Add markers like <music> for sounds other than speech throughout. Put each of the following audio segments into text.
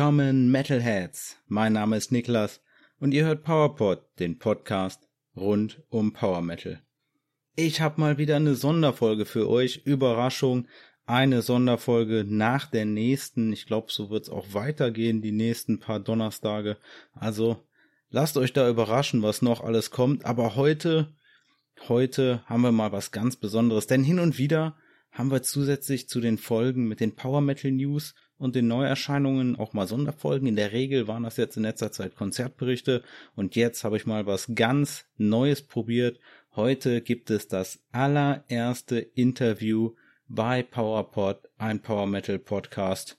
Willkommen Metalheads. Mein Name ist Niklas und ihr hört PowerPod, den Podcast rund um Power Metal. Ich habe mal wieder eine Sonderfolge für euch. Überraschung, eine Sonderfolge nach der nächsten. Ich glaube, so wird's auch weitergehen die nächsten paar Donnerstage. Also lasst euch da überraschen, was noch alles kommt. Aber heute, heute haben wir mal was ganz Besonderes, denn hin und wieder haben wir zusätzlich zu den Folgen mit den Power Metal News und den Neuerscheinungen auch mal Sonderfolgen. In der Regel waren das jetzt in letzter Zeit Konzertberichte und jetzt habe ich mal was ganz Neues probiert. Heute gibt es das allererste Interview bei PowerPod, ein Power Metal Podcast.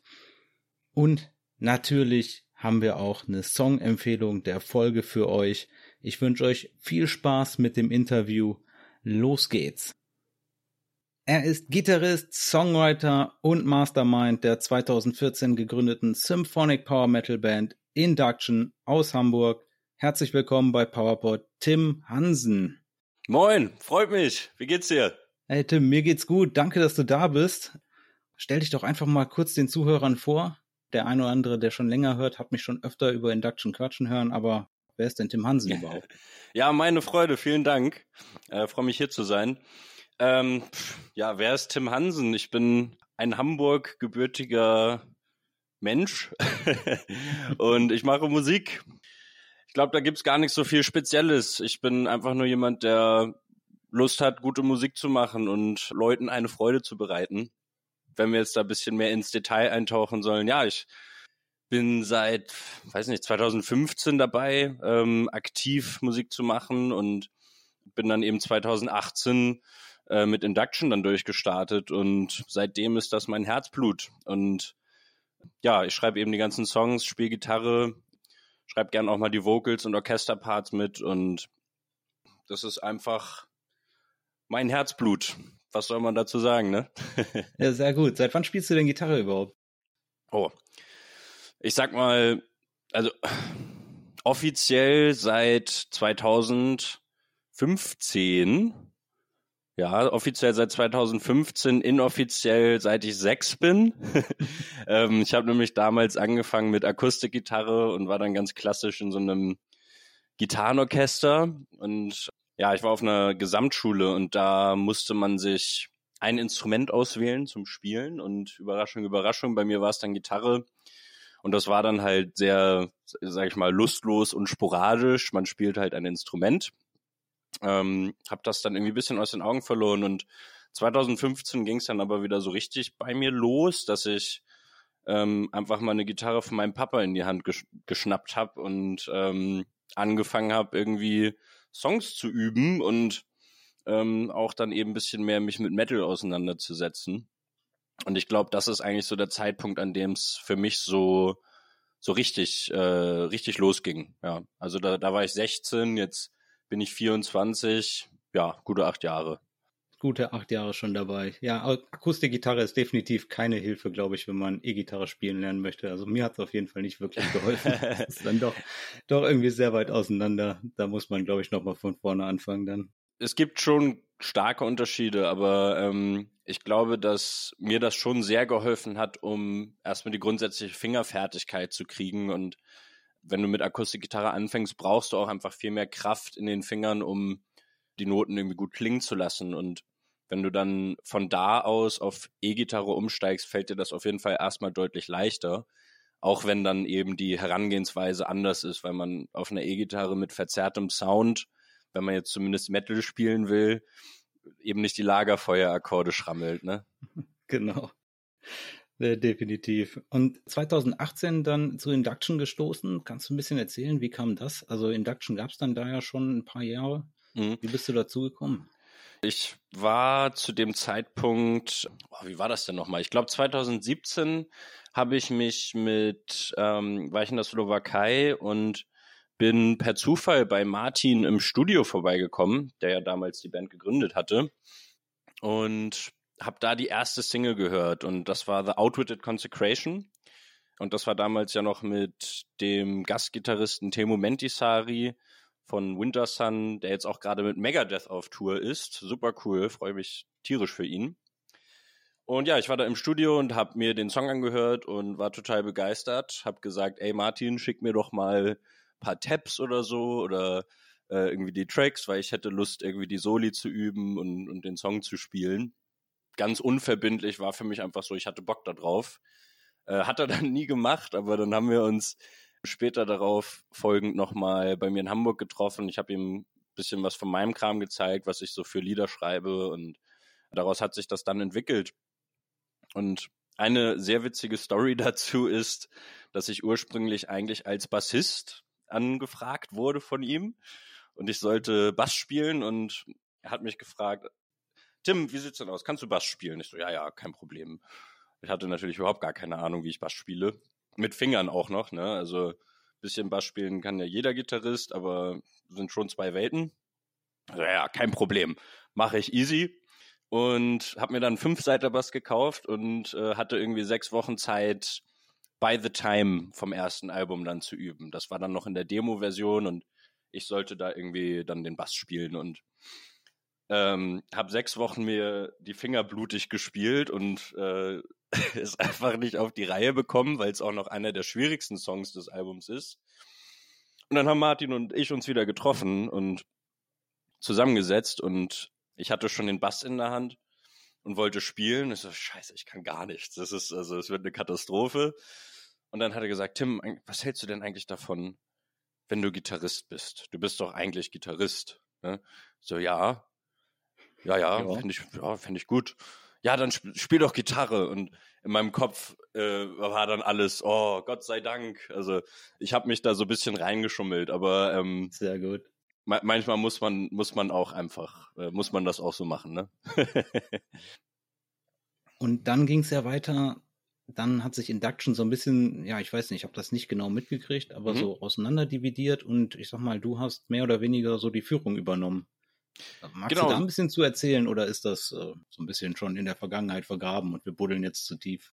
Und natürlich haben wir auch eine Songempfehlung der Folge für euch. Ich wünsche euch viel Spaß mit dem Interview. Los geht's! Er ist Gitarrist, Songwriter und Mastermind der 2014 gegründeten Symphonic Power Metal Band Induction aus Hamburg. Herzlich willkommen bei PowerPod Tim Hansen. Moin, freut mich. Wie geht's dir? Hey Tim, mir geht's gut. Danke, dass du da bist. Stell dich doch einfach mal kurz den Zuhörern vor. Der eine oder andere, der schon länger hört, hat mich schon öfter über Induction quatschen hören, aber wer ist denn Tim Hansen <laughs> überhaupt? ja, meine Freude. Vielen Dank. Äh, freue mich hier zu sein. Ähm, ja, wer ist Tim Hansen? Ich bin ein Hamburg gebürtiger Mensch <laughs> und ich mache Musik. Ich glaube, da gibt's gar nicht so viel Spezielles. Ich bin einfach nur jemand, der Lust hat, gute Musik zu machen und Leuten eine Freude zu bereiten. Wenn wir jetzt da ein bisschen mehr ins Detail eintauchen sollen, ja, ich bin seit, weiß nicht, 2015 dabei, ähm, aktiv Musik zu machen und bin dann eben 2018 äh, mit Induction dann durchgestartet und seitdem ist das mein Herzblut. Und ja, ich schreibe eben die ganzen Songs, spiele Gitarre, schreibe gern auch mal die Vocals und Orchesterparts mit und das ist einfach mein Herzblut. Was soll man dazu sagen, ne? <laughs> ja, sehr gut. Seit wann spielst du denn Gitarre überhaupt? Oh, ich sag mal, also offiziell seit 2015 ja, offiziell seit 2015, inoffiziell seit ich sechs bin. <laughs> ähm, ich habe nämlich damals angefangen mit Akustikgitarre und war dann ganz klassisch in so einem Gitarrenorchester. Und ja, ich war auf einer Gesamtschule und da musste man sich ein Instrument auswählen zum Spielen. Und Überraschung, Überraschung, bei mir war es dann Gitarre. Und das war dann halt sehr, sag ich mal, lustlos und sporadisch. Man spielt halt ein Instrument. Ähm, habe das dann irgendwie bisschen aus den Augen verloren und 2015 ging es dann aber wieder so richtig bei mir los, dass ich ähm, einfach mal eine Gitarre von meinem Papa in die Hand gesch geschnappt habe und ähm, angefangen habe, irgendwie Songs zu üben und ähm, auch dann eben bisschen mehr mich mit Metal auseinanderzusetzen. Und ich glaube, das ist eigentlich so der Zeitpunkt, an dem es für mich so so richtig äh, richtig losging. Ja, also da, da war ich 16, jetzt bin ich 24, ja, gute acht Jahre. Gute acht Jahre schon dabei. Ja, Akustikgitarre ist definitiv keine Hilfe, glaube ich, wenn man E-Gitarre spielen lernen möchte. Also mir hat es auf jeden Fall nicht wirklich geholfen. <laughs> das ist dann doch, doch irgendwie sehr weit auseinander. Da muss man, glaube ich, nochmal von vorne anfangen dann. Es gibt schon starke Unterschiede, aber ähm, ich glaube, dass mir das schon sehr geholfen hat, um erstmal die grundsätzliche Fingerfertigkeit zu kriegen und wenn du mit Akustikgitarre anfängst, brauchst du auch einfach viel mehr Kraft in den Fingern, um die Noten irgendwie gut klingen zu lassen. Und wenn du dann von da aus auf E-Gitarre umsteigst, fällt dir das auf jeden Fall erstmal deutlich leichter. Auch wenn dann eben die Herangehensweise anders ist, weil man auf einer E-Gitarre mit verzerrtem Sound, wenn man jetzt zumindest Metal spielen will, eben nicht die Lagerfeuerakkorde schrammelt, ne? <laughs> Genau. Äh, definitiv. Und 2018 dann zu Induction gestoßen. Kannst du ein bisschen erzählen, wie kam das? Also Induction gab es dann da ja schon ein paar Jahre. Mhm. Wie bist du dazu gekommen? Ich war zu dem Zeitpunkt, oh, wie war das denn nochmal? Ich glaube 2017 habe ich mich mit, ähm, war ich in der Slowakei und bin per Zufall bei Martin im Studio vorbeigekommen, der ja damals die Band gegründet hatte. Und habe da die erste Single gehört und das war The Outwitted Consecration. Und das war damals ja noch mit dem Gastgitarristen Temo Mentisari von Winter Sun, der jetzt auch gerade mit Megadeth auf Tour ist. Super cool, freue mich tierisch für ihn. Und ja, ich war da im Studio und habe mir den Song angehört und war total begeistert. Hab gesagt, ey Martin, schick mir doch mal paar Tabs oder so oder äh, irgendwie die Tracks, weil ich hätte Lust, irgendwie die Soli zu üben und, und den Song zu spielen. Ganz unverbindlich war für mich einfach so, ich hatte Bock da drauf. Äh, hat er <laughs> dann nie gemacht, aber dann haben wir uns später darauf folgend nochmal bei mir in Hamburg getroffen. Ich habe ihm ein bisschen was von meinem Kram gezeigt, was ich so für Lieder schreibe und daraus hat sich das dann entwickelt. Und eine sehr witzige Story <laughs> dazu ist, dass ich ursprünglich eigentlich als Bassist angefragt wurde von ihm und ich sollte Bass spielen und er hat mich gefragt, Tim, wie sieht's denn aus? Kannst du Bass spielen? Ich so, ja, ja, kein Problem. Ich hatte natürlich überhaupt gar keine Ahnung, wie ich Bass spiele. Mit Fingern auch noch, ne? Also bisschen Bass spielen kann ja jeder Gitarrist, aber sind schon zwei Welten. Also, ja, kein Problem. Mache ich easy und habe mir dann fünf Seiter Bass gekauft und äh, hatte irgendwie sechs Wochen Zeit, By the Time vom ersten Album dann zu üben. Das war dann noch in der Demo-Version und ich sollte da irgendwie dann den Bass spielen und ähm, habe sechs Wochen mir die Finger blutig gespielt und äh, <laughs> es einfach nicht auf die Reihe bekommen, weil es auch noch einer der schwierigsten Songs des Albums ist. Und dann haben Martin und ich uns wieder getroffen und zusammengesetzt und ich hatte schon den Bass in der Hand und wollte spielen. Ich so, scheiße, ich kann gar nichts. Das ist, also, es wird eine Katastrophe. Und dann hat er gesagt, Tim, was hältst du denn eigentlich davon, wenn du Gitarrist bist? Du bist doch eigentlich Gitarrist. Ne? So, ja. Ja, ja, ja. finde ich, ja, finde ich gut. Ja, dann sp spiel doch Gitarre. Und in meinem Kopf äh, war dann alles, oh, Gott sei Dank. Also ich habe mich da so ein bisschen reingeschummelt, aber ähm, sehr gut manchmal muss man, muss man auch einfach, äh, muss man das auch so machen, ne? <laughs> Und dann ging es ja weiter. Dann hat sich Induction so ein bisschen, ja, ich weiß nicht, ich habe das nicht genau mitgekriegt, aber mhm. so auseinanderdividiert und ich sag mal, du hast mehr oder weniger so die Führung übernommen. Magst genau. du da ein bisschen zu erzählen oder ist das äh, so ein bisschen schon in der Vergangenheit vergraben und wir buddeln jetzt zu tief?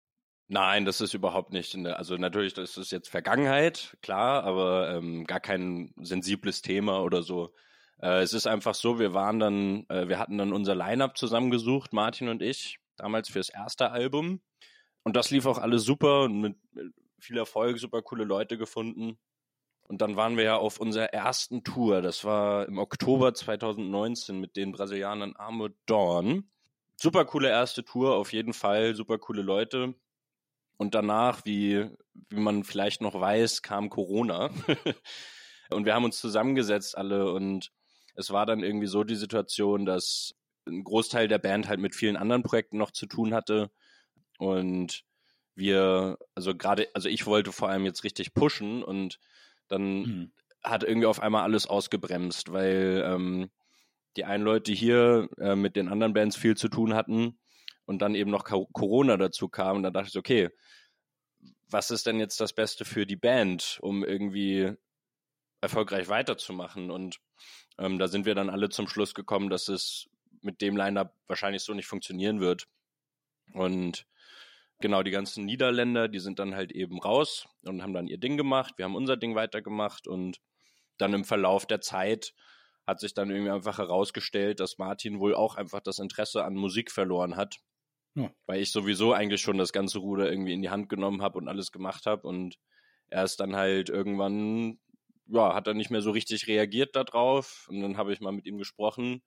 Nein, das ist überhaupt nicht in der, also natürlich, das ist jetzt Vergangenheit, klar, aber ähm, gar kein sensibles Thema oder so. Äh, es ist einfach so, wir waren dann, äh, wir hatten dann unser Line-Up zusammengesucht, Martin und ich, damals fürs erste Album. Und das lief auch alles super und mit, mit viel Erfolg, super coole Leute gefunden. Und dann waren wir ja auf unserer ersten Tour, das war im Oktober 2019 mit den Brasilianern Armored Dawn. Super coole erste Tour, auf jeden Fall, super coole Leute. Und danach, wie, wie man vielleicht noch weiß, kam Corona. <laughs> und wir haben uns zusammengesetzt alle und es war dann irgendwie so die Situation, dass ein Großteil der Band halt mit vielen anderen Projekten noch zu tun hatte. Und wir, also gerade, also ich wollte vor allem jetzt richtig pushen und dann mhm. hat irgendwie auf einmal alles ausgebremst, weil ähm, die einen Leute hier äh, mit den anderen Bands viel zu tun hatten und dann eben noch Corona dazu kam. Und dann dachte ich, okay, was ist denn jetzt das Beste für die Band, um irgendwie erfolgreich weiterzumachen? Und ähm, da sind wir dann alle zum Schluss gekommen, dass es mit dem Line-Up wahrscheinlich so nicht funktionieren wird. Und genau, die ganzen Niederländer, die sind dann halt eben raus und haben dann ihr Ding gemacht. Wir haben unser Ding weitergemacht und dann im Verlauf der Zeit hat sich dann irgendwie einfach herausgestellt, dass Martin wohl auch einfach das Interesse an Musik verloren hat ja. Weil ich sowieso eigentlich schon das ganze Ruder irgendwie in die Hand genommen habe und alles gemacht habe und er ist dann halt irgendwann, ja, hat er nicht mehr so richtig reagiert darauf und dann habe ich mal mit ihm gesprochen,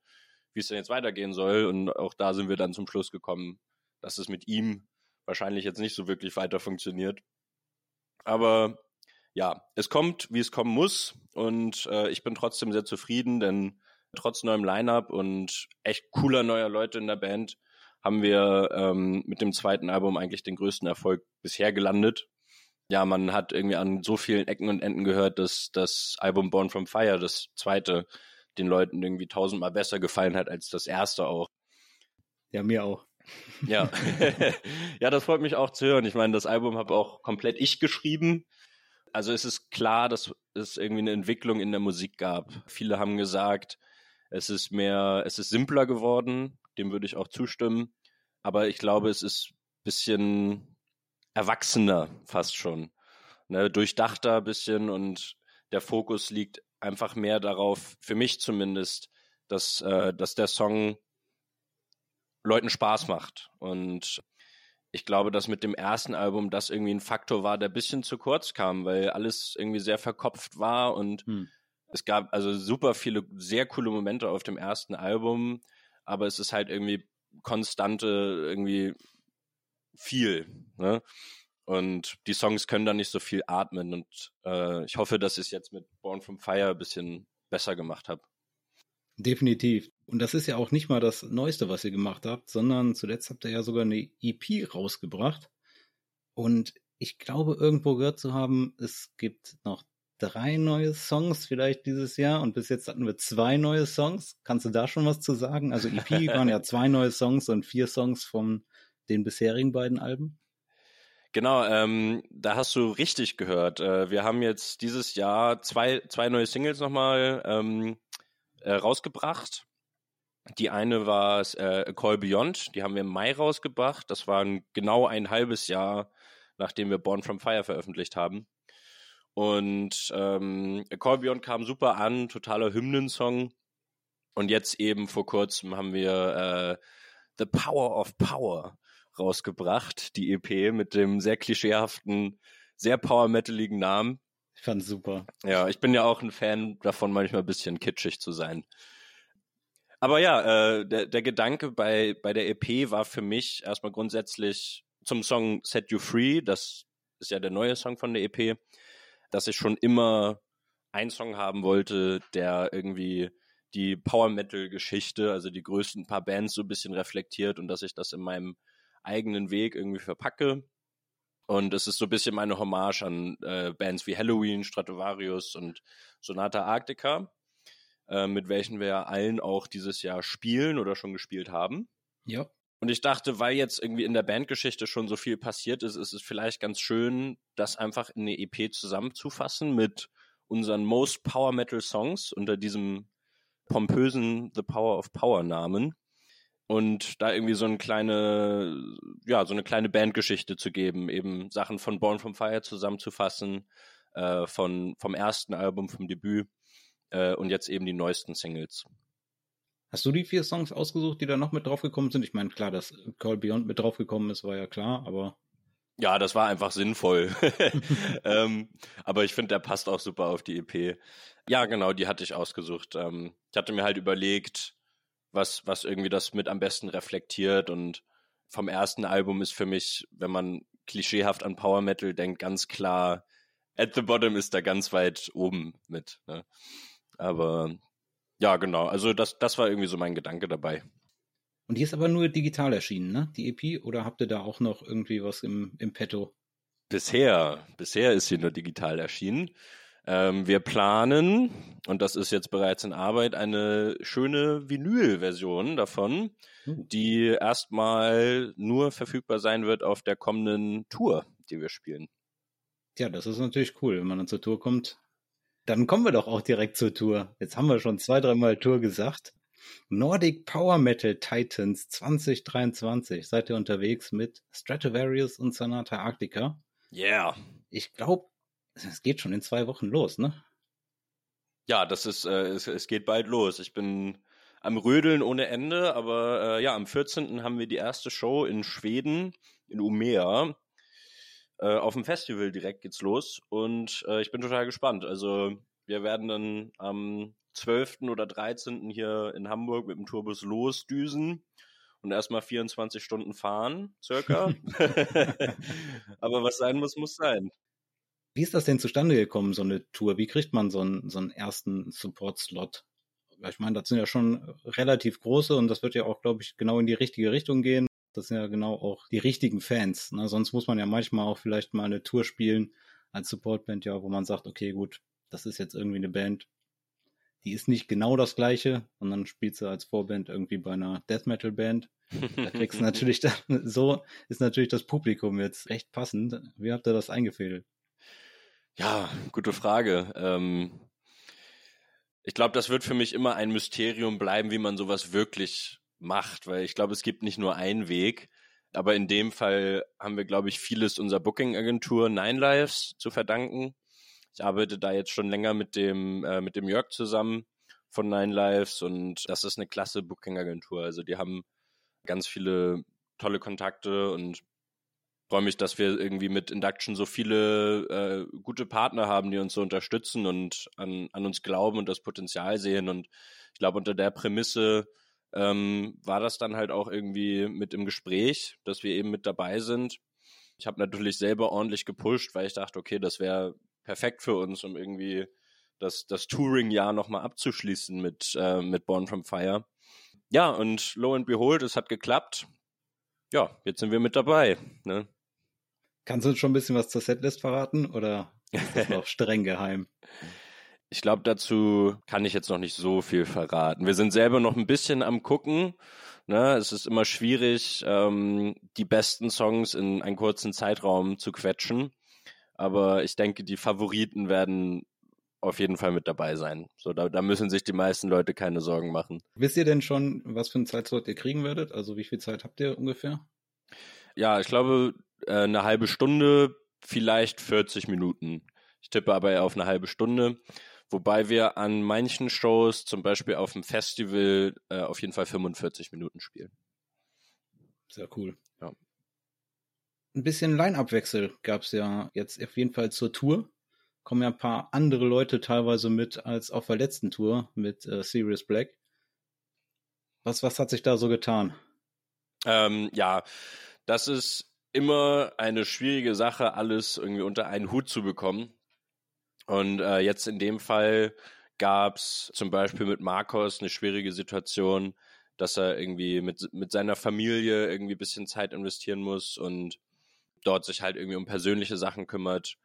wie es denn jetzt weitergehen soll und auch da sind wir dann zum Schluss gekommen, dass es mit ihm wahrscheinlich jetzt nicht so wirklich weiter funktioniert. Aber ja, es kommt, wie es kommen muss und äh, ich bin trotzdem sehr zufrieden, denn trotz neuem Line-up und echt cooler neuer Leute in der Band haben wir ähm, mit dem zweiten Album eigentlich den größten Erfolg bisher gelandet. Ja, man hat irgendwie an so vielen Ecken und Enden gehört, dass das Album Born from Fire, das zweite, den Leuten irgendwie tausendmal besser gefallen hat als das erste auch. Ja, mir auch. Ja, <laughs> ja, das freut mich auch zu hören. Ich meine, das Album habe auch komplett ich geschrieben. Also es ist klar, dass es irgendwie eine Entwicklung in der Musik gab. Viele haben gesagt, es ist mehr, es ist simpler geworden dem würde ich auch zustimmen. Aber ich glaube, es ist ein bisschen erwachsener fast schon. Ne, durchdachter ein bisschen und der Fokus liegt einfach mehr darauf, für mich zumindest, dass, äh, dass der Song Leuten Spaß macht. Und ich glaube, dass mit dem ersten Album das irgendwie ein Faktor war, der ein bisschen zu kurz kam, weil alles irgendwie sehr verkopft war und hm. es gab also super viele sehr coole Momente auf dem ersten Album, aber es ist halt irgendwie konstante irgendwie viel. Ne? Und die Songs können da nicht so viel atmen. Und äh, ich hoffe, dass ich es jetzt mit Born from Fire ein bisschen besser gemacht habe. Definitiv. Und das ist ja auch nicht mal das Neueste, was ihr gemacht habt, sondern zuletzt habt ihr ja sogar eine EP rausgebracht. Und ich glaube, irgendwo gehört zu haben, es gibt noch drei neue Songs vielleicht dieses Jahr und bis jetzt hatten wir zwei neue Songs. Kannst du da schon was zu sagen? Also EP <laughs> waren ja zwei neue Songs und vier Songs von den bisherigen beiden Alben. Genau, ähm, da hast du richtig gehört. Äh, wir haben jetzt dieses Jahr zwei, zwei neue Singles nochmal ähm, äh, rausgebracht. Die eine war äh, Call Beyond, die haben wir im Mai rausgebracht. Das war ein, genau ein halbes Jahr, nachdem wir Born from Fire veröffentlicht haben. Und ähm, Call Beyond kam super an, totaler Hymnensong. Und jetzt eben vor kurzem haben wir äh, The Power of Power rausgebracht, die EP mit dem sehr klischeehaften, sehr power-metaligen Namen. Ich fand's super. Ja, ich bin ja auch ein Fan davon, manchmal ein bisschen kitschig zu sein. Aber ja, äh, der, der Gedanke bei, bei der EP war für mich erstmal grundsätzlich zum Song Set You Free, das ist ja der neue Song von der EP, dass ich schon immer einen Song haben wollte, der irgendwie die Power Metal Geschichte, also die größten paar Bands so ein bisschen reflektiert und dass ich das in meinem eigenen Weg irgendwie verpacke. Und es ist so ein bisschen meine Hommage an äh, Bands wie Halloween, Stratovarius und Sonata Arctica, äh, mit welchen wir allen auch dieses Jahr spielen oder schon gespielt haben. Ja. Und ich dachte, weil jetzt irgendwie in der Bandgeschichte schon so viel passiert ist, ist es vielleicht ganz schön, das einfach in eine EP zusammenzufassen mit unseren Most Power Metal Songs unter diesem pompösen The Power of Power Namen und da irgendwie so eine kleine, ja, so eine kleine Bandgeschichte zu geben, eben Sachen von Born from Fire zusammenzufassen, äh, von, vom ersten Album, vom Debüt äh, und jetzt eben die neuesten Singles. Hast du die vier Songs ausgesucht, die da noch mit draufgekommen sind? Ich meine, klar, dass Call Beyond mit draufgekommen ist, war ja klar, aber. Ja, das war einfach sinnvoll. <laughs> ähm, aber ich finde, der passt auch super auf die EP. Ja, genau, die hatte ich ausgesucht. Ähm, ich hatte mir halt überlegt, was, was irgendwie das mit am besten reflektiert. Und vom ersten Album ist für mich, wenn man klischeehaft an Power Metal denkt, ganz klar, At the Bottom ist da ganz weit oben mit. Ne? Aber ja, genau. Also das, das war irgendwie so mein Gedanke dabei. Und die ist aber nur digital erschienen, ne? Die EP? Oder habt ihr da auch noch irgendwie was im, im Petto? Bisher, bisher ist sie nur digital erschienen. Ähm, wir planen, und das ist jetzt bereits in Arbeit, eine schöne Vinyl-Version davon, uh. die erstmal nur verfügbar sein wird auf der kommenden Tour, die wir spielen. Ja, das ist natürlich cool, wenn man dann zur Tour kommt. Dann kommen wir doch auch direkt zur Tour. Jetzt haben wir schon zwei, dreimal Tour gesagt. Nordic Power Metal Titans 2023. Seid ihr unterwegs mit Stratovarius und Sonata Arctica? Yeah. Ich glaube, es geht schon in zwei Wochen los, ne? Ja, das ist, äh, es, es geht bald los. Ich bin am Rödeln ohne Ende, aber äh, ja, am 14. haben wir die erste Show in Schweden, in Umea. Äh, auf dem Festival direkt geht's los und äh, ich bin total gespannt. Also wir werden dann am 12. oder 13. hier in Hamburg mit dem Tourbus losdüsen und erstmal 24 Stunden fahren, circa. <laughs> <laughs> aber was sein muss, muss sein. Wie ist das denn zustande gekommen, so eine Tour? Wie kriegt man so einen, so einen ersten Support-Slot? Ich meine, das sind ja schon relativ große und das wird ja auch, glaube ich, genau in die richtige Richtung gehen. Das sind ja genau auch die richtigen Fans. Ne? Sonst muss man ja manchmal auch vielleicht mal eine Tour spielen als Supportband, ja, wo man sagt, okay, gut, das ist jetzt irgendwie eine Band, die ist nicht genau das gleiche, sondern spielt sie als Vorband irgendwie bei einer Death Metal Band. Da kriegst du <laughs> natürlich, da, so ist natürlich das Publikum jetzt recht passend. Wie habt ihr das eingefädelt? Ja, gute Frage. Ähm, ich glaube, das wird für mich immer ein Mysterium bleiben, wie man sowas wirklich macht, weil ich glaube, es gibt nicht nur einen Weg. Aber in dem Fall haben wir, glaube ich, vieles unserer Booking-Agentur Nine Lives zu verdanken. Ich arbeite da jetzt schon länger mit dem, äh, mit dem Jörg zusammen von Nine Lives und das ist eine klasse Booking-Agentur. Also die haben ganz viele tolle Kontakte und freue mich, dass wir irgendwie mit Induction so viele äh, gute Partner haben, die uns so unterstützen und an, an uns glauben und das Potenzial sehen. Und ich glaube, unter der Prämisse ähm, war das dann halt auch irgendwie mit im Gespräch, dass wir eben mit dabei sind. Ich habe natürlich selber ordentlich gepusht, weil ich dachte, okay, das wäre perfekt für uns, um irgendwie das, das Touring-Jahr nochmal abzuschließen mit, äh, mit Born from Fire. Ja, und lo and behold, es hat geklappt. Ja, jetzt sind wir mit dabei. Ne? Kannst du uns schon ein bisschen was zur Setlist verraten oder ist das <laughs> noch streng geheim? Ich glaube, dazu kann ich jetzt noch nicht so viel verraten. Wir sind selber noch ein bisschen am gucken. Ne? Es ist immer schwierig, ähm, die besten Songs in einen kurzen Zeitraum zu quetschen. Aber ich denke, die Favoriten werden auf jeden Fall mit dabei sein. So, da, da müssen sich die meisten Leute keine Sorgen machen. Wisst ihr denn schon, was für einen Zeitslot ihr kriegen werdet? Also wie viel Zeit habt ihr ungefähr? Ja, ich glaube, äh, eine halbe Stunde, vielleicht 40 Minuten. Ich tippe aber auf eine halbe Stunde. Wobei wir an manchen Shows, zum Beispiel auf dem Festival, äh, auf jeden Fall 45 Minuten spielen. Sehr cool. Ja. Ein bisschen Line-Up-Wechsel gab es ja jetzt auf jeden Fall zur Tour. Kommen ja ein paar andere Leute teilweise mit als auf der letzten Tour mit äh, Sirius Black. Was, was hat sich da so getan? Ähm, ja, das ist immer eine schwierige Sache, alles irgendwie unter einen Hut zu bekommen. Und äh, jetzt in dem Fall gab es zum Beispiel mit Marcos eine schwierige Situation, dass er irgendwie mit, mit seiner Familie irgendwie ein bisschen Zeit investieren muss und dort sich halt irgendwie um persönliche Sachen kümmert.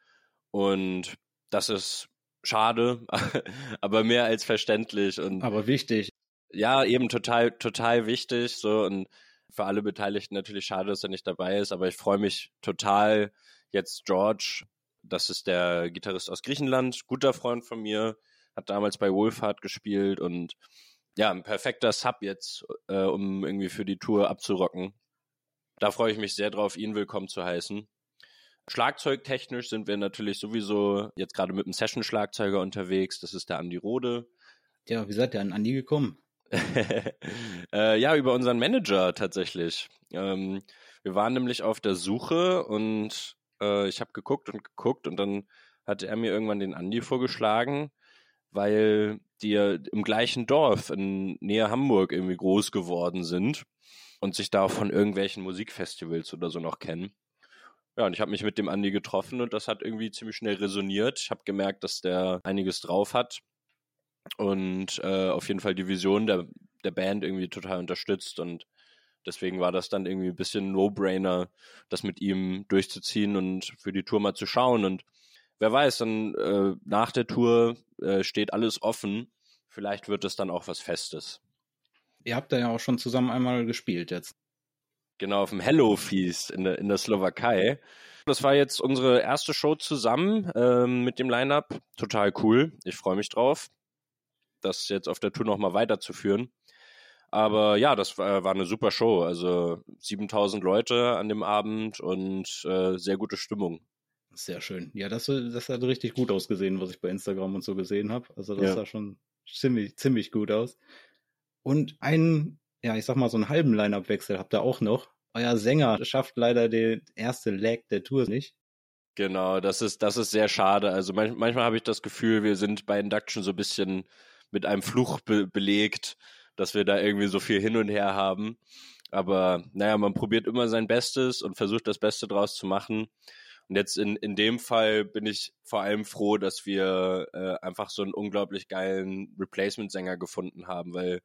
Und das ist schade, <laughs> aber mehr als verständlich. Und aber wichtig. Ja, eben total, total wichtig. So und für alle Beteiligten natürlich schade, dass er nicht dabei ist, aber ich freue mich total, jetzt George das ist der Gitarrist aus Griechenland, guter Freund von mir, hat damals bei Wolfhard gespielt und ja, ein perfekter Sub jetzt, äh, um irgendwie für die Tour abzurocken. Da freue ich mich sehr drauf, ihn willkommen zu heißen. Schlagzeugtechnisch sind wir natürlich sowieso jetzt gerade mit einem Session-Schlagzeuger unterwegs. Das ist der Andi Rode. Ja, wie seid ihr an Andi gekommen? <laughs> äh, ja, über unseren Manager tatsächlich. Ähm, wir waren nämlich auf der Suche und äh, ich habe geguckt und geguckt und dann hatte er mir irgendwann den Andi vorgeschlagen, weil die im gleichen Dorf in Nähe Hamburg irgendwie groß geworden sind und sich da von irgendwelchen Musikfestivals oder so noch kennen. Ja, und ich habe mich mit dem Andi getroffen und das hat irgendwie ziemlich schnell resoniert. Ich habe gemerkt, dass der einiges drauf hat und äh, auf jeden Fall die Vision der, der Band irgendwie total unterstützt und Deswegen war das dann irgendwie ein bisschen No-Brainer, das mit ihm durchzuziehen und für die Tour mal zu schauen. Und wer weiß, dann äh, nach der Tour äh, steht alles offen. Vielleicht wird es dann auch was Festes. Ihr habt da ja auch schon zusammen einmal gespielt jetzt. Genau, auf dem Hello Feast in der, in der Slowakei. Das war jetzt unsere erste Show zusammen ähm, mit dem Line-Up. Total cool. Ich freue mich drauf, das jetzt auf der Tour nochmal weiterzuführen. Aber ja, das war, war eine super Show. Also 7000 Leute an dem Abend und äh, sehr gute Stimmung. Sehr schön. Ja, das, das hat richtig gut ausgesehen, was ich bei Instagram und so gesehen habe. Also das ja. sah schon ziemlich, ziemlich gut aus. Und einen, ja, ich sag mal, so einen halben Line-Up-Wechsel habt ihr auch noch. Euer Sänger schafft leider den erste Leg der Tour nicht. Genau, das ist, das ist sehr schade. Also manch, manchmal habe ich das Gefühl, wir sind bei Induction so ein bisschen mit einem Fluch be belegt dass wir da irgendwie so viel hin und her haben. Aber naja, man probiert immer sein Bestes und versucht das Beste draus zu machen. Und jetzt in, in dem Fall bin ich vor allem froh, dass wir äh, einfach so einen unglaublich geilen Replacement-Sänger gefunden haben, weil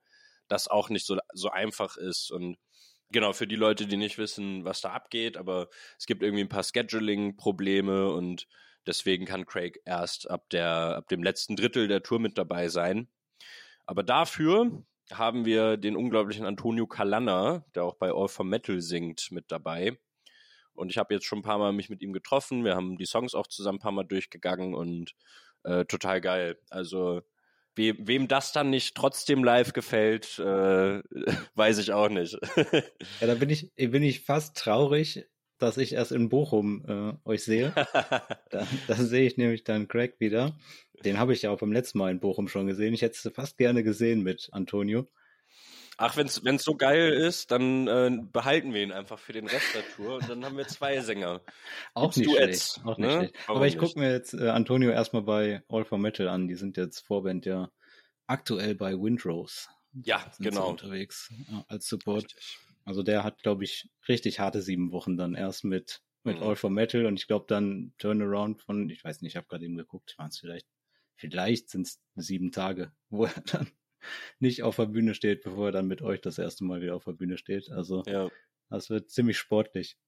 das auch nicht so, so einfach ist. Und genau, für die Leute, die nicht wissen, was da abgeht, aber es gibt irgendwie ein paar Scheduling-Probleme und deswegen kann Craig erst ab, der, ab dem letzten Drittel der Tour mit dabei sein. Aber dafür haben wir den unglaublichen Antonio Calanna, der auch bei All for Metal singt, mit dabei. Und ich habe jetzt schon ein paar Mal mich mit ihm getroffen. Wir haben die Songs auch zusammen ein paar Mal durchgegangen und äh, total geil. Also we wem das dann nicht trotzdem live gefällt, äh, <laughs> weiß ich auch nicht. ja, da bin ich, bin ich fast traurig, dass ich erst in Bochum äh, euch sehe. <laughs> da, da sehe ich nämlich dann Craig wieder. Den habe ich ja auch beim letzten Mal in Bochum schon gesehen. Ich hätte es fast gerne gesehen mit Antonio. Ach, wenn es so geil ist, dann äh, behalten wir ihn einfach für den Rest der Tour und dann haben wir zwei Sänger. Auch nicht Duets, schlecht. Auch nicht ne? schlecht. Aber ich gucke mir jetzt äh, Antonio erstmal bei All for Metal an. Die sind jetzt Vorband ja aktuell bei Windrose. Ja, genau. Unterwegs ja, als Support. Richtig. Also der hat, glaube ich, richtig harte sieben Wochen dann erst mit mit mhm. All for Metal und ich glaube dann Turnaround von, ich weiß nicht, ich habe gerade eben geguckt, waren es vielleicht, vielleicht sind es sieben Tage, <laughs> wo er dann nicht auf der Bühne steht, bevor er dann mit euch das erste Mal wieder auf der Bühne steht. Also ja. das wird ziemlich sportlich.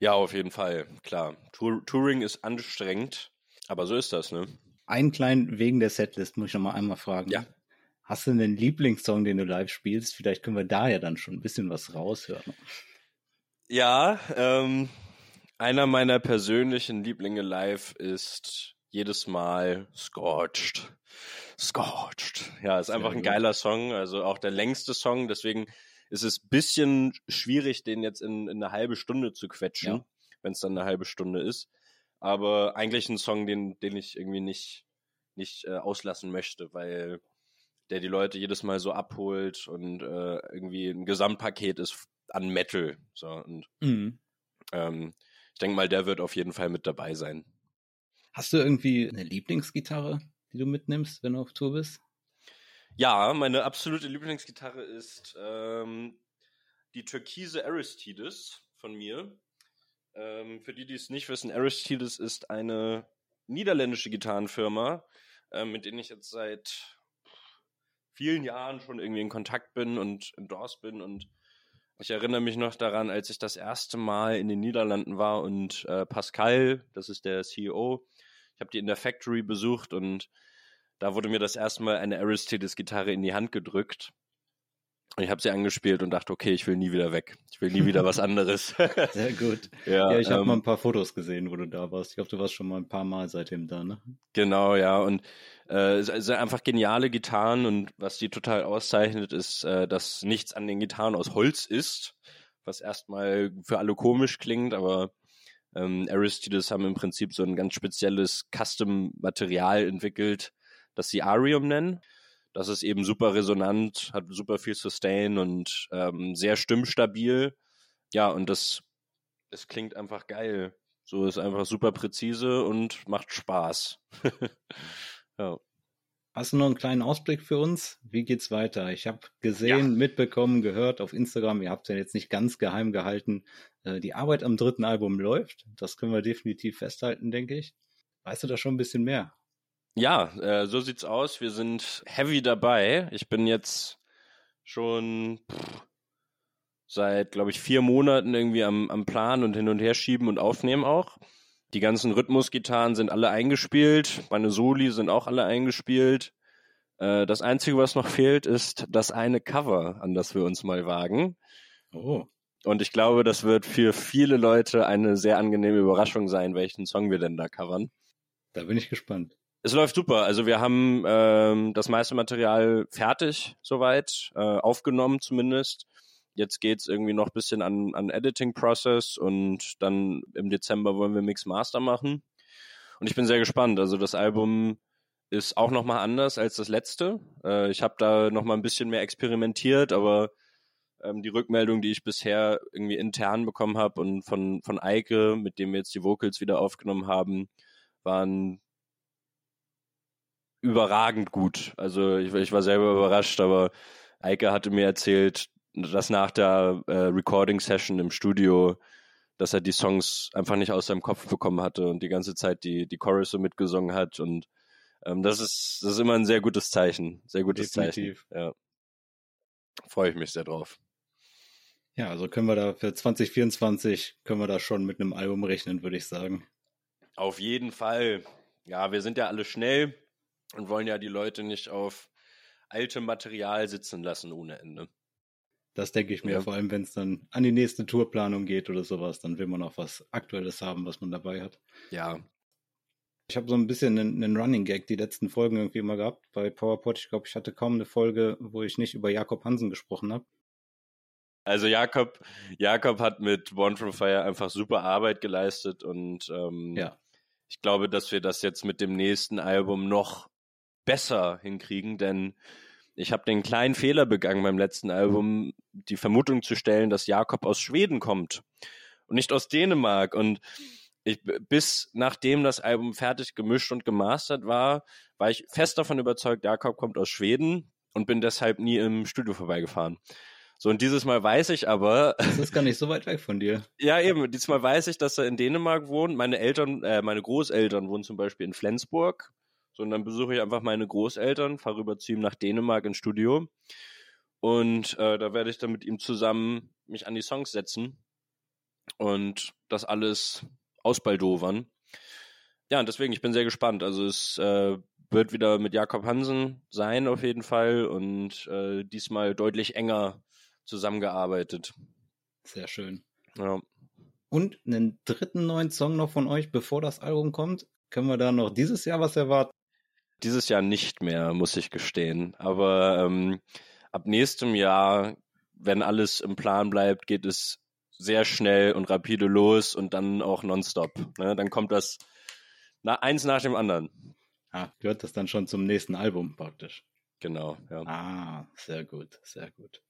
Ja, auf jeden Fall, klar. Tour Touring ist anstrengend, aber so ist das, ne? Einen kleinen wegen der Setlist muss ich noch mal einmal fragen. Ja. Hast du einen Lieblingssong, den du live spielst? Vielleicht können wir da ja dann schon ein bisschen was raushören. Ja, ähm, einer meiner persönlichen Lieblinge live ist jedes Mal Scorched. Scorched. Ja, ist einfach ein geiler Song, also auch der längste Song, deswegen ist es bisschen schwierig, den jetzt in, in eine halbe Stunde zu quetschen, ja. wenn es dann eine halbe Stunde ist. Aber eigentlich ein Song, den, den ich irgendwie nicht, nicht äh, auslassen möchte, weil der die Leute jedes Mal so abholt und äh, irgendwie ein Gesamtpaket ist an Metal. So und mhm. ähm, ich denke mal, der wird auf jeden Fall mit dabei sein. Hast du irgendwie eine Lieblingsgitarre, die du mitnimmst, wenn du auf Tour bist? Ja, meine absolute Lieblingsgitarre ist ähm, die türkise Aristides von mir. Ähm, für die, die es nicht wissen, Aristides ist eine niederländische Gitarrenfirma, äh, mit denen ich jetzt seit vielen Jahren schon irgendwie in Kontakt bin und endorsed bin und ich erinnere mich noch daran, als ich das erste Mal in den Niederlanden war und äh, Pascal, das ist der CEO, ich habe die in der Factory besucht und da wurde mir das erste Mal eine Aristides-Gitarre in die Hand gedrückt. Und ich habe sie angespielt und dachte, okay, ich will nie wieder weg. Ich will nie wieder was anderes. <laughs> Sehr gut. <laughs> Ja, ja ich habe ähm, mal ein paar Fotos gesehen, wo du da warst. Ich glaube, du warst schon mal ein paar Mal seitdem da, ne? Genau, ja. Und äh, es sind einfach geniale Gitarren und was die total auszeichnet, ist, äh, dass nichts an den Gitarren aus Holz ist, was erstmal für alle komisch klingt, aber ähm, Aristides haben im Prinzip so ein ganz spezielles Custom-Material entwickelt, das sie Arium nennen. Das ist eben super resonant, hat super viel Sustain und ähm, sehr stimmstabil. Ja, und das, das klingt einfach geil. So ist einfach super präzise und macht Spaß. <laughs> ja. Hast du noch einen kleinen Ausblick für uns? Wie geht's weiter? Ich habe gesehen, ja. mitbekommen, gehört auf Instagram, ihr habt ja jetzt nicht ganz geheim gehalten, äh, die Arbeit am dritten Album läuft. Das können wir definitiv festhalten, denke ich. Weißt du da schon ein bisschen mehr? Ja, äh, so sieht's aus. Wir sind heavy dabei. Ich bin jetzt schon pff, seit, glaube ich, vier Monaten irgendwie am, am Plan und hin und her schieben und aufnehmen auch. Die ganzen Rhythmusgitarren sind alle eingespielt. Meine Soli sind auch alle eingespielt. Äh, das Einzige, was noch fehlt, ist das eine Cover, an das wir uns mal wagen. Oh. Und ich glaube, das wird für viele Leute eine sehr angenehme Überraschung sein, welchen Song wir denn da covern. Da bin ich gespannt. Es läuft super. Also wir haben ähm, das meiste Material fertig soweit, äh, aufgenommen zumindest. Jetzt geht's irgendwie noch bisschen an, an Editing-Process und dann im Dezember wollen wir Mix Master machen. Und ich bin sehr gespannt. Also das Album ist auch nochmal anders als das letzte. Äh, ich habe da nochmal ein bisschen mehr experimentiert, aber ähm, die Rückmeldung, die ich bisher irgendwie intern bekommen habe und von, von Eike, mit dem wir jetzt die Vocals wieder aufgenommen haben, waren überragend gut. Also ich, ich war selber überrascht, aber Eike hatte mir erzählt, dass nach der äh, Recording-Session im Studio, dass er die Songs einfach nicht aus seinem Kopf bekommen hatte und die ganze Zeit die, die Chorus so mitgesungen hat. Und ähm, das ist das ist immer ein sehr gutes Zeichen. Sehr gutes Definitiv. Zeichen. Ja. Freue ich mich sehr drauf. Ja, also können wir da für 2024 können wir da schon mit einem Album rechnen, würde ich sagen. Auf jeden Fall. Ja, wir sind ja alle schnell und wollen ja die Leute nicht auf altem Material sitzen lassen ohne Ende. Das denke ich mir, ja. vor allem wenn es dann an die nächste Tourplanung geht oder sowas, dann will man auch was Aktuelles haben, was man dabei hat. Ja. Ich habe so ein bisschen einen, einen, Running Gag die letzten Folgen irgendwie immer gehabt bei PowerPod. Ich glaube, ich hatte kaum eine Folge, wo ich nicht über Jakob Hansen gesprochen habe. Also Jakob, Jakob hat mit Born from Fire einfach super Arbeit geleistet und ähm, ja. ich glaube, dass wir das jetzt mit dem nächsten Album noch besser hinkriegen, denn ich habe den kleinen Fehler begangen beim letzten Album, die Vermutung zu stellen, dass Jakob aus Schweden kommt und nicht aus Dänemark. Und ich, bis nachdem das Album fertig gemischt und gemastert war, war ich fest davon überzeugt, Jakob kommt aus Schweden und bin deshalb nie im Studio vorbeigefahren. So, und dieses Mal weiß ich aber. Das ist gar nicht so weit weg von dir. <laughs> ja, eben. Diesmal weiß ich, dass er in Dänemark wohnt. Meine Eltern, äh, meine Großeltern wohnen zum Beispiel in Flensburg. So, und dann besuche ich einfach meine Großeltern, fahre rüber zu ihm nach Dänemark ins Studio. Und äh, da werde ich dann mit ihm zusammen mich an die Songs setzen und das alles ausbaldowern. Ja, und deswegen, ich bin sehr gespannt. Also es äh, wird wieder mit Jakob Hansen sein auf jeden Fall und äh, diesmal deutlich enger zusammengearbeitet. Sehr schön. Ja. Und einen dritten neuen Song noch von euch, bevor das Album kommt. Können wir da noch dieses Jahr was erwarten? Dieses Jahr nicht mehr, muss ich gestehen. Aber ähm, ab nächstem Jahr, wenn alles im Plan bleibt, geht es sehr schnell und rapide los und dann auch nonstop. Ne? Dann kommt das na, eins nach dem anderen. Ah, gehört das dann schon zum nächsten Album praktisch? Genau, ja. Ah, sehr gut, sehr gut.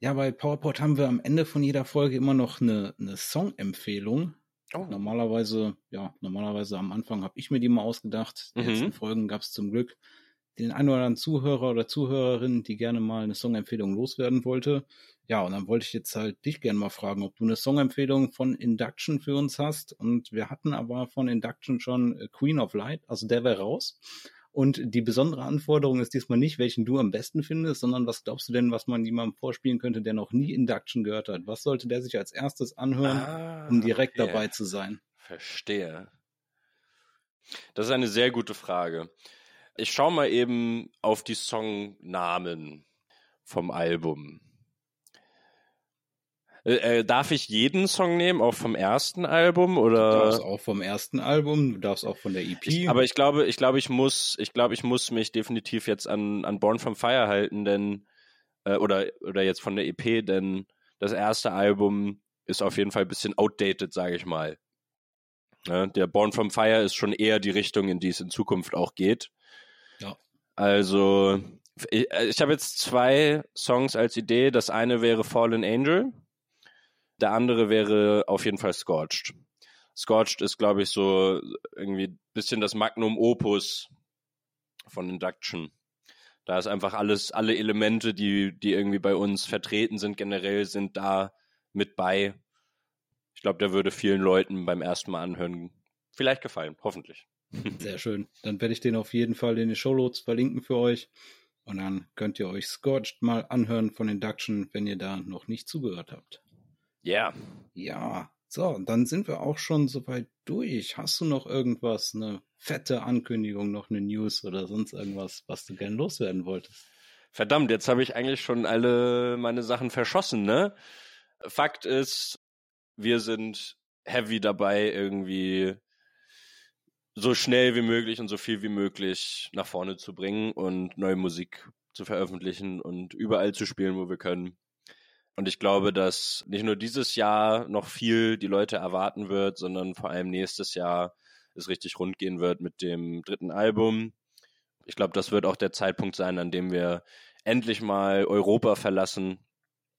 Ja, bei PowerPod haben wir am Ende von jeder Folge immer noch eine, eine Song-Empfehlung. Oh. Normalerweise, ja, normalerweise am Anfang habe ich mir die mal ausgedacht. Die mhm. letzten Folgen gab es zum Glück den einen oder anderen Zuhörer oder Zuhörerin, die gerne mal eine Songempfehlung loswerden wollte. Ja, und dann wollte ich jetzt halt dich gerne mal fragen, ob du eine Songempfehlung von Induction für uns hast. Und wir hatten aber von Induction schon Queen of Light, also der wäre raus. Und die besondere Anforderung ist diesmal nicht, welchen du am besten findest, sondern was glaubst du denn, was man jemandem vorspielen könnte, der noch nie Induction gehört hat? Was sollte der sich als erstes anhören, ah, um direkt okay. dabei zu sein? Verstehe. Das ist eine sehr gute Frage. Ich schaue mal eben auf die Songnamen vom Album. Äh, äh, darf ich jeden Song nehmen, auch vom ersten Album oder? Du darfst auch vom ersten Album, du darfst auch von der EP. Ich, aber ich glaube, ich glaube, ich muss, ich glaube, ich muss mich definitiv jetzt an, an Born from Fire halten, denn äh, oder oder jetzt von der EP, denn das erste Album ist auf jeden Fall ein bisschen outdated, sage ich mal. Ja, der Born from Fire ist schon eher die Richtung, in die es in Zukunft auch geht. Ja. Also ich, äh, ich habe jetzt zwei Songs als Idee. Das eine wäre Fallen Angel der andere wäre auf jeden Fall Scorched. Scorched ist, glaube ich, so irgendwie ein bisschen das Magnum Opus von Induction. Da ist einfach alles, alle Elemente, die, die irgendwie bei uns vertreten sind, generell sind da mit bei. Ich glaube, der würde vielen Leuten beim ersten Mal anhören vielleicht gefallen, hoffentlich. <laughs> Sehr schön. Dann werde ich den auf jeden Fall in den Shownotes verlinken für euch. Und dann könnt ihr euch Scorched mal anhören von Induction, wenn ihr da noch nicht zugehört habt. Ja. Yeah. Ja. So, dann sind wir auch schon soweit durch. Hast du noch irgendwas, eine fette Ankündigung, noch eine News oder sonst irgendwas, was du gern loswerden wolltest? Verdammt, jetzt habe ich eigentlich schon alle meine Sachen verschossen, ne? Fakt ist, wir sind heavy dabei, irgendwie so schnell wie möglich und so viel wie möglich nach vorne zu bringen und neue Musik zu veröffentlichen und überall zu spielen, wo wir können. Und ich glaube, dass nicht nur dieses Jahr noch viel die Leute erwarten wird, sondern vor allem nächstes Jahr es richtig rund gehen wird mit dem dritten Album. Ich glaube, das wird auch der Zeitpunkt sein, an dem wir endlich mal Europa verlassen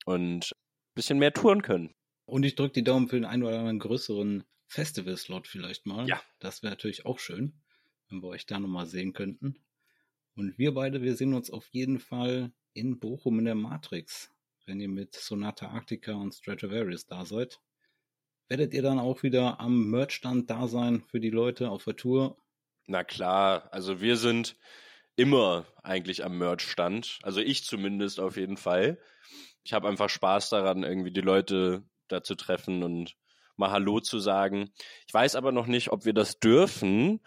und ein bisschen mehr touren können. Und ich drücke die Daumen für den einen oder anderen größeren Festival-Slot vielleicht mal. Ja. Das wäre natürlich auch schön, wenn wir euch da nochmal sehen könnten. Und wir beide, wir sehen uns auf jeden Fall in Bochum in der Matrix wenn ihr mit Sonata Arctica und Stradivarius da seid. Werdet ihr dann auch wieder am Merchstand da sein für die Leute auf der Tour? Na klar, also wir sind immer eigentlich am Merchstand. Also ich zumindest auf jeden Fall. Ich habe einfach Spaß daran, irgendwie die Leute da zu treffen und mal Hallo zu sagen. Ich weiß aber noch nicht, ob wir das dürfen,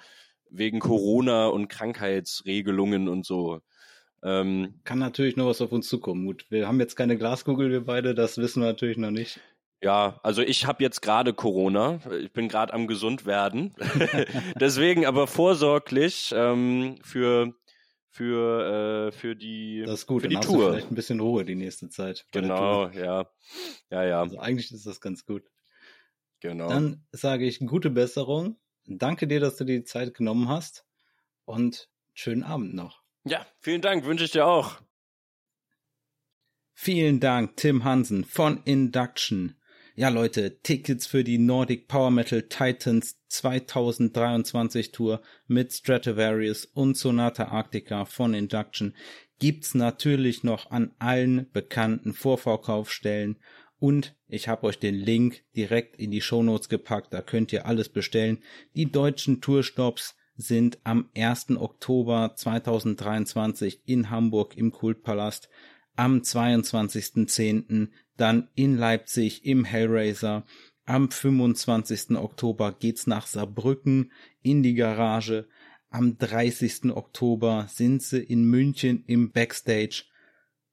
wegen Corona und Krankheitsregelungen und so. Ähm, Kann natürlich noch was auf uns zukommen. Gut, wir haben jetzt keine Glaskugel, wir beide, das wissen wir natürlich noch nicht. Ja, also ich habe jetzt gerade Corona. Ich bin gerade am gesund werden. <laughs> Deswegen aber vorsorglich ähm, für für äh, für die das ist gut, für die Tour. Vielleicht ein bisschen Ruhe die nächste Zeit. Genau, ja, ja, ja. Also eigentlich ist das ganz gut. Genau. Dann sage ich gute Besserung. Danke dir, dass du die Zeit genommen hast und schönen Abend noch. Ja, vielen Dank, wünsche ich dir auch. Vielen Dank, Tim Hansen von Induction. Ja, Leute, Tickets für die Nordic Power Metal Titans 2023 Tour mit Stratovarius und Sonata Arctica von Induction gibt's natürlich noch an allen bekannten Vorverkaufsstellen und ich habe euch den Link direkt in die Shownotes gepackt, da könnt ihr alles bestellen. Die deutschen Tourstops sind am 1. Oktober 2023 in Hamburg im Kultpalast, am 22.10. dann in Leipzig im Hellraiser. Am 25. Oktober geht's nach Saarbrücken in die Garage. Am 30. Oktober sind sie in München im Backstage.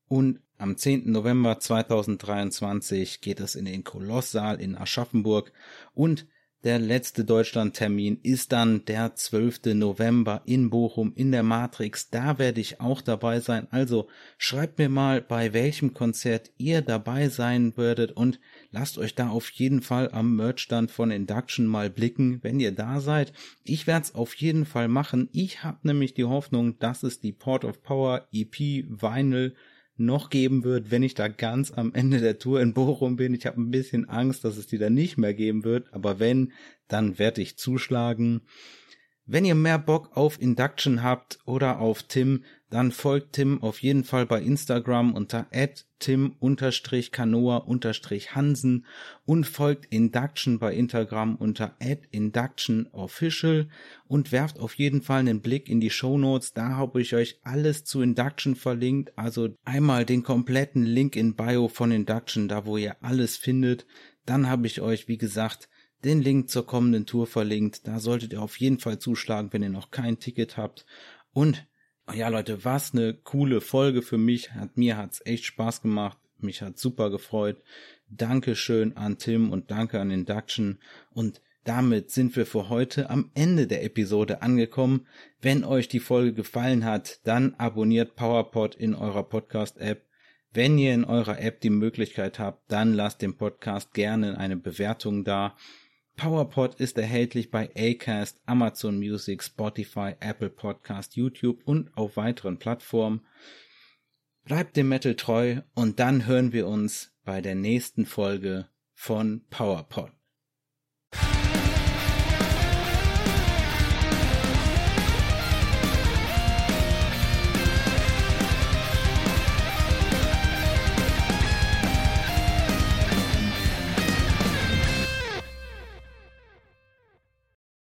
Und am 10. November 2023 geht es in den Kolosssaal in Aschaffenburg. Und der letzte Deutschlandtermin ist dann der 12. November in Bochum in der Matrix. Da werde ich auch dabei sein. Also schreibt mir mal, bei welchem Konzert ihr dabei sein würdet und lasst euch da auf jeden Fall am Merchstand von Induction mal blicken, wenn ihr da seid. Ich werde es auf jeden Fall machen. Ich habe nämlich die Hoffnung, dass es die Port of Power EP Vinyl noch geben wird, wenn ich da ganz am Ende der Tour in Bochum bin. Ich habe ein bisschen Angst, dass es die dann nicht mehr geben wird, aber wenn, dann werde ich zuschlagen. Wenn ihr mehr Bock auf Induction habt oder auf Tim, dann folgt Tim auf jeden Fall bei Instagram unter tim-kanoa-hansen und folgt Induction bei Instagram unter inductionofficial und werft auf jeden Fall einen Blick in die Show Notes. Da habe ich euch alles zu Induction verlinkt. Also einmal den kompletten Link in Bio von Induction, da wo ihr alles findet. Dann habe ich euch, wie gesagt, den Link zur kommenden Tour verlinkt. Da solltet ihr auf jeden Fall zuschlagen, wenn ihr noch kein Ticket habt. Und ja, Leute, was eine coole Folge für mich. Hat, mir hat's echt Spaß gemacht. Mich hat super gefreut. Dankeschön an Tim und danke an Induction. Und damit sind wir für heute am Ende der Episode angekommen. Wenn euch die Folge gefallen hat, dann abonniert PowerPod in eurer Podcast-App. Wenn ihr in eurer App die Möglichkeit habt, dann lasst dem Podcast gerne eine Bewertung da. PowerPod ist erhältlich bei Acast, Amazon Music, Spotify, Apple Podcast, YouTube und auf weiteren Plattformen. Bleibt dem Metal treu und dann hören wir uns bei der nächsten Folge von PowerPod.